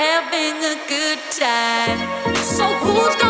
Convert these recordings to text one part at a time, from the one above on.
having a good time. So who's gonna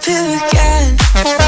so much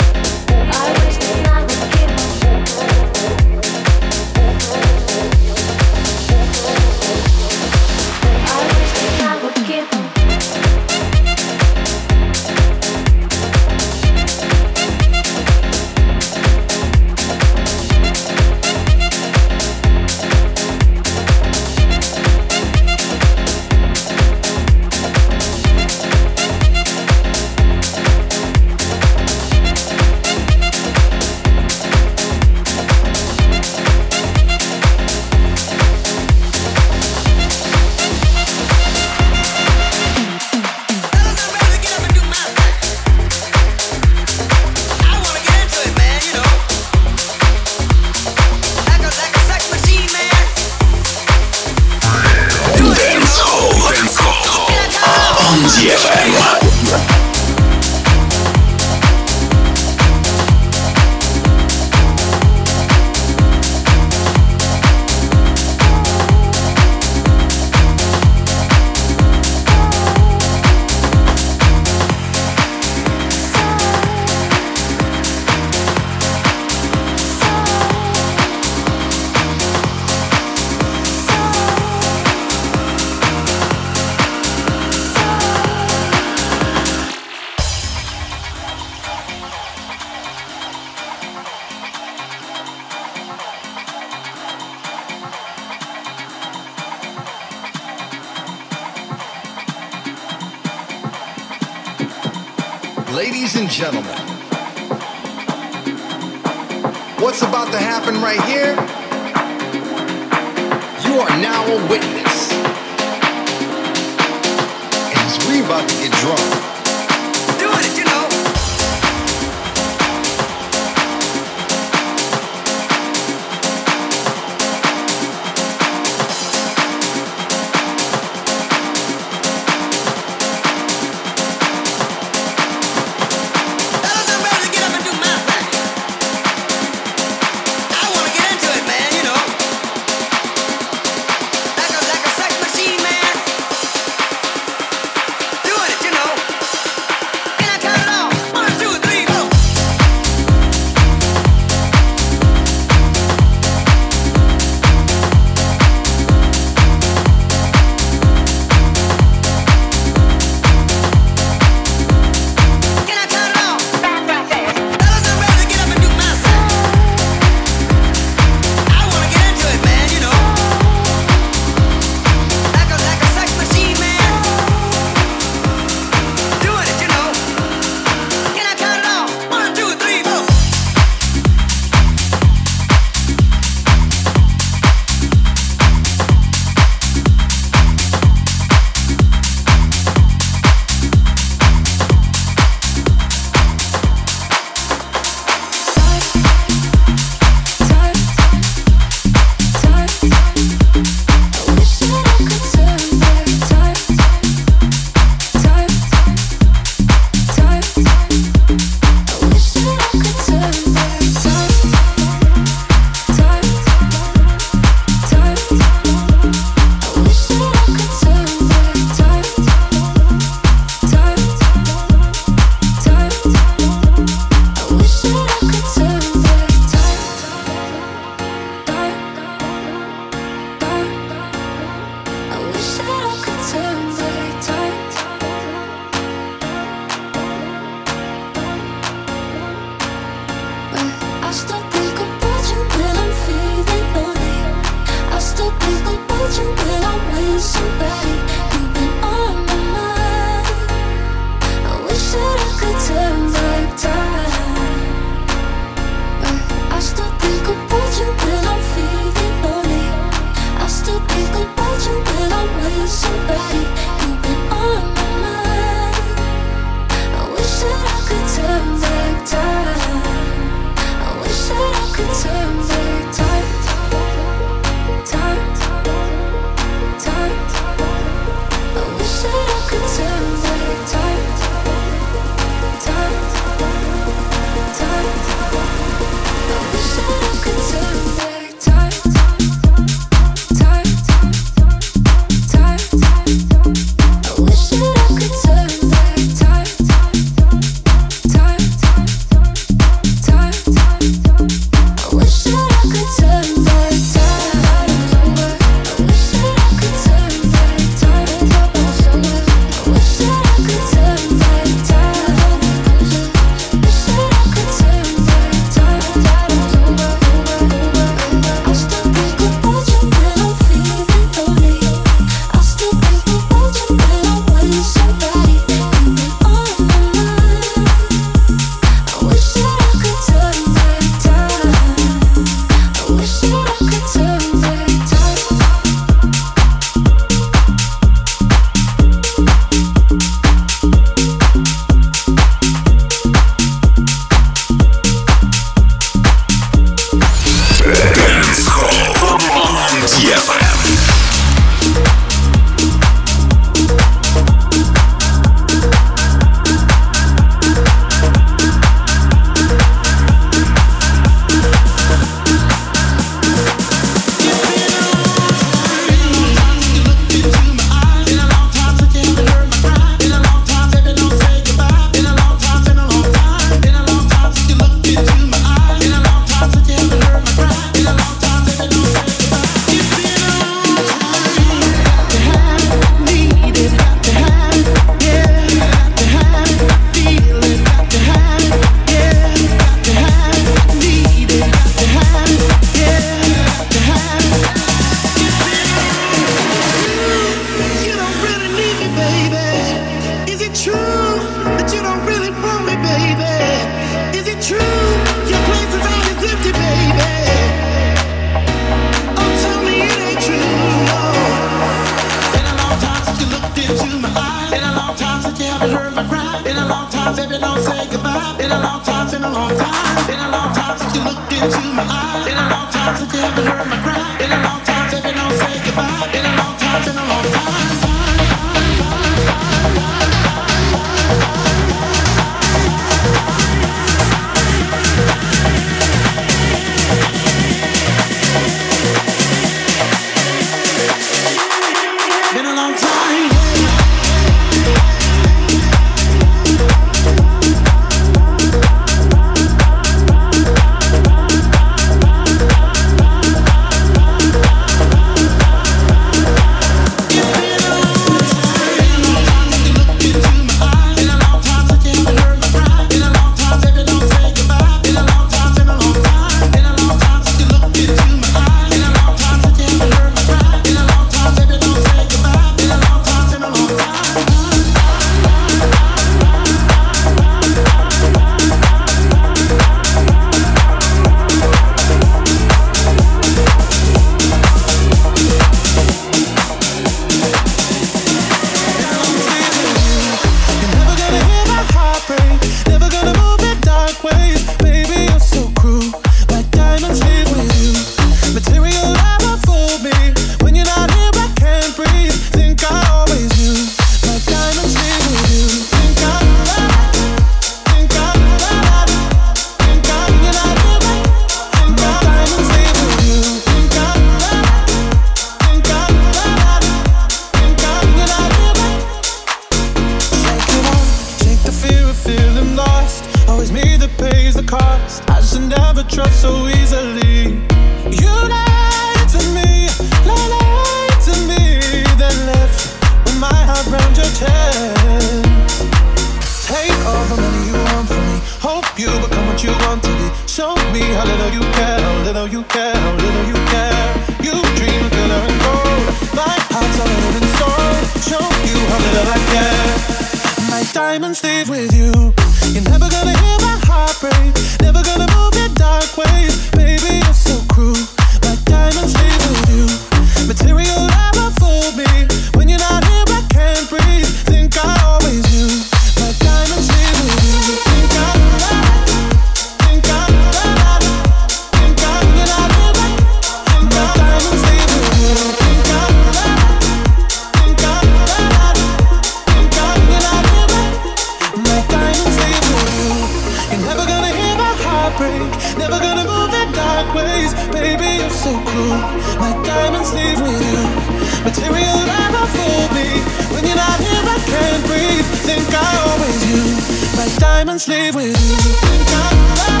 Diamonds leave with you.